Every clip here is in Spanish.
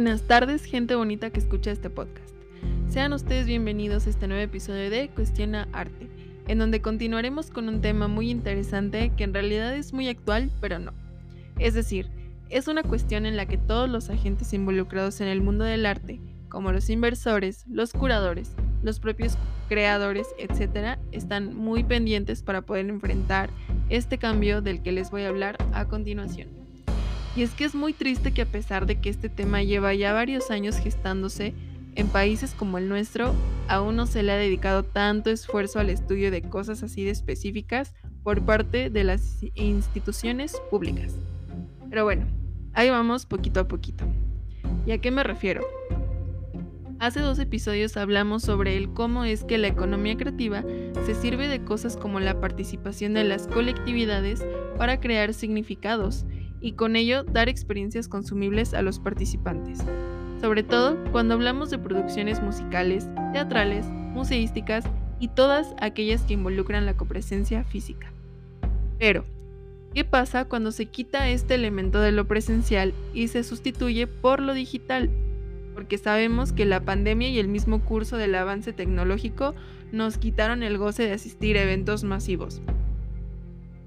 Buenas tardes, gente bonita que escucha este podcast. Sean ustedes bienvenidos a este nuevo episodio de Cuestiona Arte, en donde continuaremos con un tema muy interesante que en realidad es muy actual, pero no. Es decir, es una cuestión en la que todos los agentes involucrados en el mundo del arte, como los inversores, los curadores, los propios creadores, etc., están muy pendientes para poder enfrentar este cambio del que les voy a hablar a continuación. Y es que es muy triste que a pesar de que este tema lleva ya varios años gestándose, en países como el nuestro aún no se le ha dedicado tanto esfuerzo al estudio de cosas así de específicas por parte de las instituciones públicas. Pero bueno, ahí vamos poquito a poquito. ¿Y a qué me refiero? Hace dos episodios hablamos sobre el cómo es que la economía creativa se sirve de cosas como la participación de las colectividades para crear significados y con ello dar experiencias consumibles a los participantes, sobre todo cuando hablamos de producciones musicales, teatrales, museísticas y todas aquellas que involucran la copresencia física. Pero, ¿qué pasa cuando se quita este elemento de lo presencial y se sustituye por lo digital? Porque sabemos que la pandemia y el mismo curso del avance tecnológico nos quitaron el goce de asistir a eventos masivos,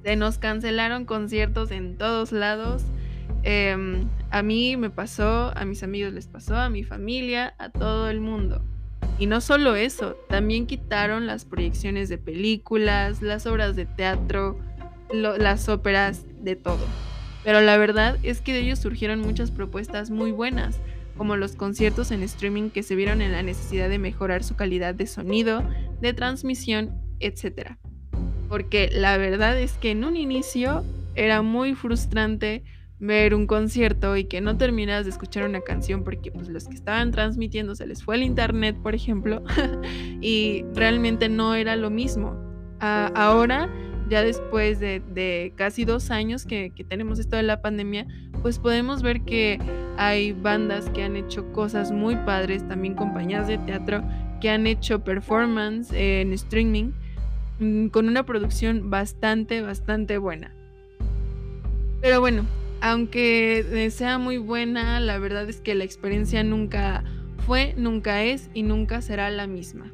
se nos cancelaron conciertos en todos lados. Em, a mí me pasó, a mis amigos les pasó, a mi familia, a todo el mundo. Y no solo eso, también quitaron las proyecciones de películas, las obras de teatro, las óperas, de todo. Pero la verdad es que de ellos surgieron muchas propuestas muy buenas, como los conciertos en streaming que se vieron en la necesidad de mejorar su calidad de sonido, de transmisión, etc porque la verdad es que en un inicio era muy frustrante ver un concierto y que no terminas de escuchar una canción porque pues los que estaban transmitiendo se les fue el internet, por ejemplo, y realmente no era lo mismo. ahora, ya después de, casi dos años que, que, tenemos esto de la pandemia, pues podemos ver que hay bandas que han hecho cosas muy padres, también compañías de teatro que han hecho performance en streaming con una producción bastante, bastante buena. Pero bueno, aunque sea muy buena, la verdad es que la experiencia nunca fue, nunca es y nunca será la misma.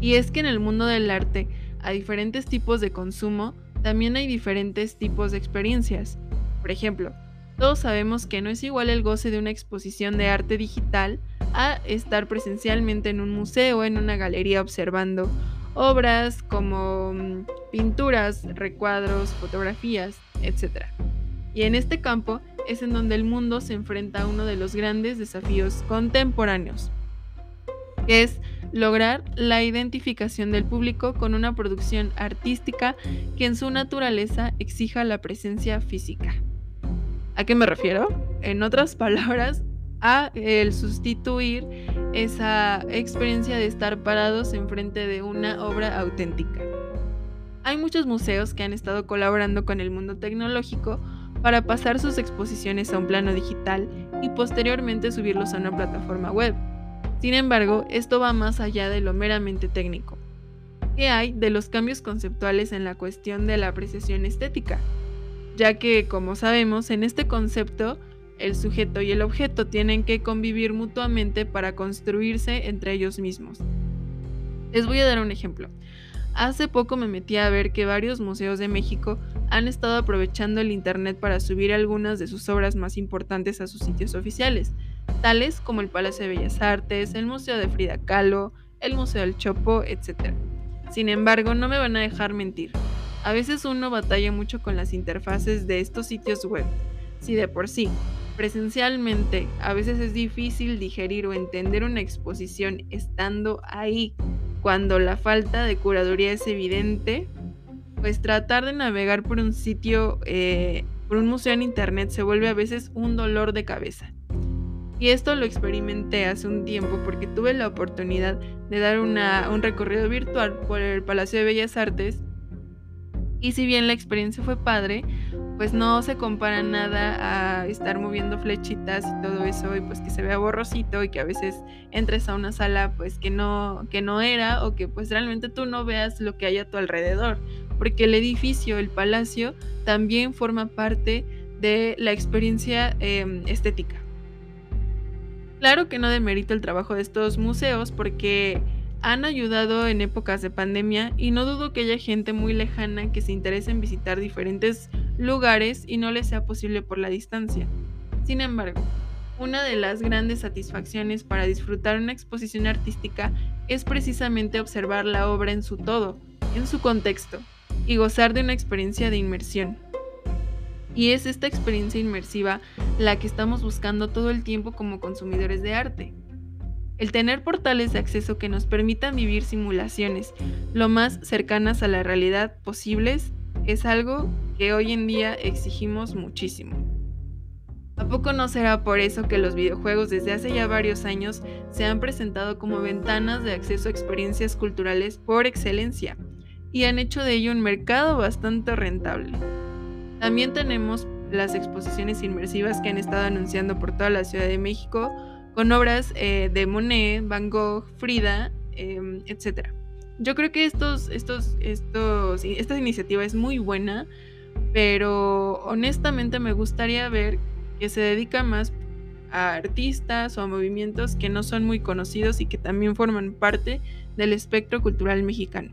Y es que en el mundo del arte, a diferentes tipos de consumo, también hay diferentes tipos de experiencias. Por ejemplo, todos sabemos que no es igual el goce de una exposición de arte digital a estar presencialmente en un museo, en una galería observando obras como mm, pinturas, recuadros, fotografías, etc. Y en este campo es en donde el mundo se enfrenta a uno de los grandes desafíos contemporáneos, que es lograr la identificación del público con una producción artística que en su naturaleza exija la presencia física. ¿A qué me refiero? En otras palabras, a el sustituir esa experiencia de estar parados enfrente de una obra auténtica. Hay muchos museos que han estado colaborando con el mundo tecnológico para pasar sus exposiciones a un plano digital y posteriormente subirlos a una plataforma web. Sin embargo, esto va más allá de lo meramente técnico. ¿Qué hay de los cambios conceptuales en la cuestión de la apreciación estética? Ya que, como sabemos, en este concepto el sujeto y el objeto tienen que convivir mutuamente para construirse entre ellos mismos. Les voy a dar un ejemplo. Hace poco me metí a ver que varios museos de México han estado aprovechando el Internet para subir algunas de sus obras más importantes a sus sitios oficiales, tales como el Palacio de Bellas Artes, el Museo de Frida Kahlo, el Museo del Chopo, etc. Sin embargo, no me van a dejar mentir. A veces uno batalla mucho con las interfaces de estos sitios web. Si de por sí Presencialmente, a veces es difícil digerir o entender una exposición estando ahí. Cuando la falta de curaduría es evidente, pues tratar de navegar por un sitio, eh, por un museo en internet se vuelve a veces un dolor de cabeza. Y esto lo experimenté hace un tiempo porque tuve la oportunidad de dar un recorrido virtual por el Palacio de Bellas Artes. Y si bien la experiencia fue padre, pues no se compara nada a estar moviendo flechitas y todo eso y pues que se vea borrosito y que a veces entres a una sala pues que no que no era o que pues realmente tú no veas lo que hay a tu alrededor porque el edificio el palacio también forma parte de la experiencia em, estética. Claro que no demerito el trabajo de estos museos porque han ayudado en épocas de pandemia y no dudo que haya gente muy lejana que se interese en visitar diferentes lugares y no les sea posible por la distancia. Sin embargo, una de las grandes satisfacciones para disfrutar una exposición artística es precisamente observar la obra en su todo, en su contexto, y gozar de una experiencia de inmersión. Y es esta experiencia inmersiva la que estamos buscando todo el tiempo como consumidores de arte. El tener portales de acceso que nos permitan vivir simulaciones lo más cercanas a la realidad posibles es algo que hoy en día exigimos muchísimo. ¿A poco no será por eso que los videojuegos desde hace ya varios años se han presentado como ventanas de acceso a experiencias culturales por excelencia y han hecho de ello un mercado bastante rentable? También tenemos las exposiciones inmersivas que han estado anunciando por toda la Ciudad de México con obras eh, de Monet, Van Gogh, Frida, em, etc. Yo creo que estos, estos, estos, esta iniciativa es muy buena, pero honestamente me gustaría ver que se dedica más a artistas o a movimientos que no son muy conocidos y que también forman parte del espectro cultural mexicano.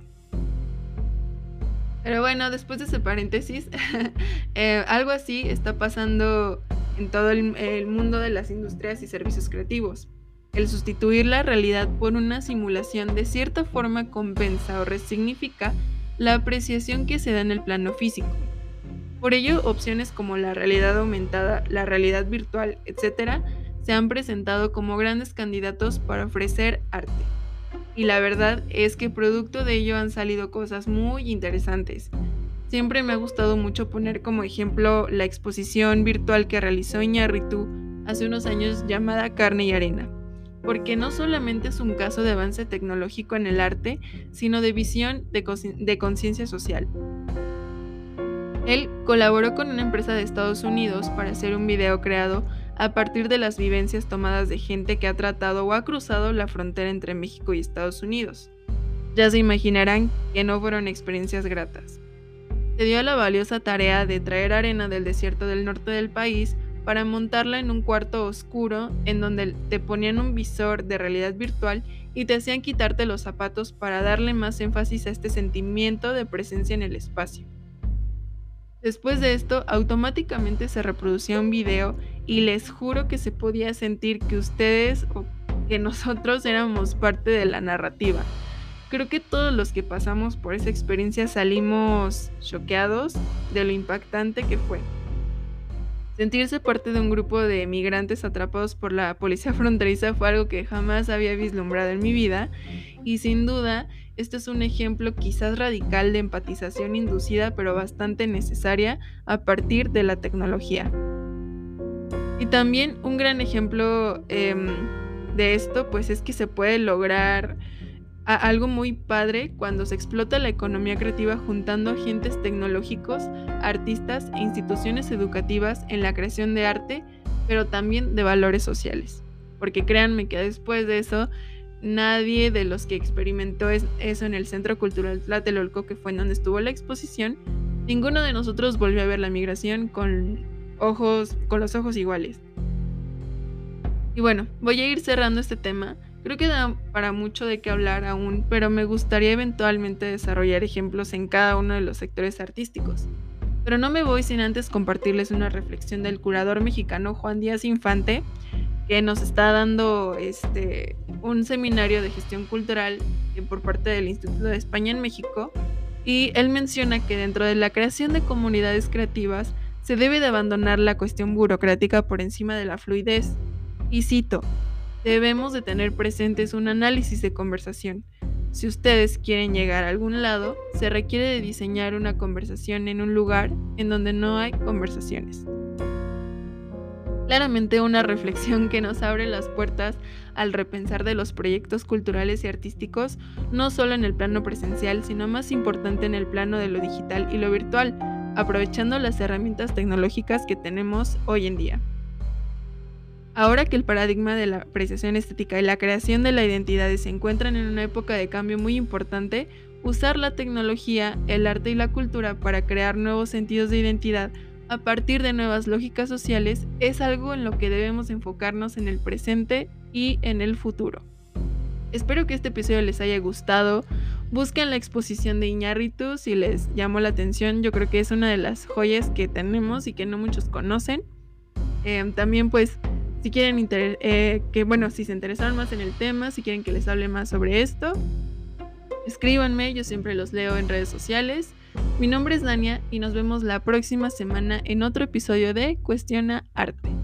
Pero bueno, después de ese paréntesis, eh, algo así está pasando en todo el, mundo de las industrias y servicios creativos. El sustituir la realidad por una simulación de cierta forma compensa o resignifica la apreciación que se da en el plano físico. Por ello, opciones como la realidad aumentada, la realidad virtual, etc., se han presentado como grandes candidatos para ofrecer arte. Y la verdad es que producto de ello han salido cosas muy interesantes, Siempre me ha gustado mucho poner como ejemplo la exposición virtual que realizó Iñárritu hace unos años llamada Carne y Arena, porque no solamente es un caso de avance tecnológico en el arte, sino de visión de conciencia social. Él colaboró con una empresa de Estados Unidos para hacer un video creado a partir de las vivencias tomadas de gente que ha tratado o ha cruzado la frontera entre México y Estados Unidos. Ya se imaginarán que no fueron experiencias gratas se dio la valiosa tarea de traer arena del desierto del norte del país para montarla en un cuarto oscuro en donde te ponían un visor de realidad virtual y te hacían quitarte los zapatos para darle más énfasis a este sentimiento de presencia en el espacio. Después de esto, automáticamente se reproducía un video y les juro que se podía sentir que ustedes o que nosotros éramos parte de la narrativa creo que todos los que pasamos por esa experiencia salimos choqueados de lo impactante que fue. Sentirse parte de un grupo de migrantes atrapados por la policía fronteriza fue algo que jamás había vislumbrado en mi vida y sin duda este es un ejemplo quizás radical de empatización inducida pero bastante necesaria a partir de la tecnología. Y también un gran ejemplo em, de esto pues es que se puede lograr algo muy padre cuando se explota la economía creativa juntando agentes tecnológicos, artistas e instituciones educativas en la creación de arte, pero también de valores sociales. Porque créanme que después de eso, nadie de los que experimentó eso en el Centro Cultural Tlatelolco, que fue en donde estuvo la exposición, ninguno de nosotros volvió a ver la migración con ojos, con los ojos iguales. Y bueno, voy a ir cerrando este tema Creo que da para mucho de qué hablar aún, pero me gustaría eventualmente desarrollar ejemplos en cada uno de los sectores artísticos. Pero no me voy sin antes compartirles una reflexión del curador mexicano Juan Díaz Infante, que nos está dando este, un seminario de gestión cultural por parte del Instituto de España en México, y él menciona que dentro de la creación de comunidades creativas se debe de abandonar la cuestión burocrática por encima de la fluidez. Y cito, debemos de tener presentes un análisis de conversación. Si ustedes quieren llegar a algún lado, se requiere de diseñar una conversación en un lugar en donde no hay conversaciones. Claramente una reflexión que nos abre las puertas al repensar de los proyectos culturales y artísticos, no solo en el plano presencial, sino más importante en el plano de lo digital y lo virtual, aprovechando las herramientas tecnológicas que tenemos hoy en día. Ahora que el paradigma de la apreciación estética y la creación de la identidad se encuentran en una época de cambio muy importante, usar la tecnología, el arte y la cultura para crear nuevos sentidos de identidad a partir de nuevas lógicas sociales es algo en lo que debemos enfocarnos en el presente y en el futuro. Espero que este episodio les haya gustado. Busquen la exposición de Iñárritu si les llamó la atención. Yo creo que es una de las joyas que tenemos y que no muchos conocen. Em, también pues si quieren eh, que bueno, si se interesan más en el tema, si quieren que les hable más sobre esto, escríbanme, yo siempre los leo en redes sociales. Mi nombre es Dania y nos vemos la próxima semana en otro episodio de Cuestiona Arte.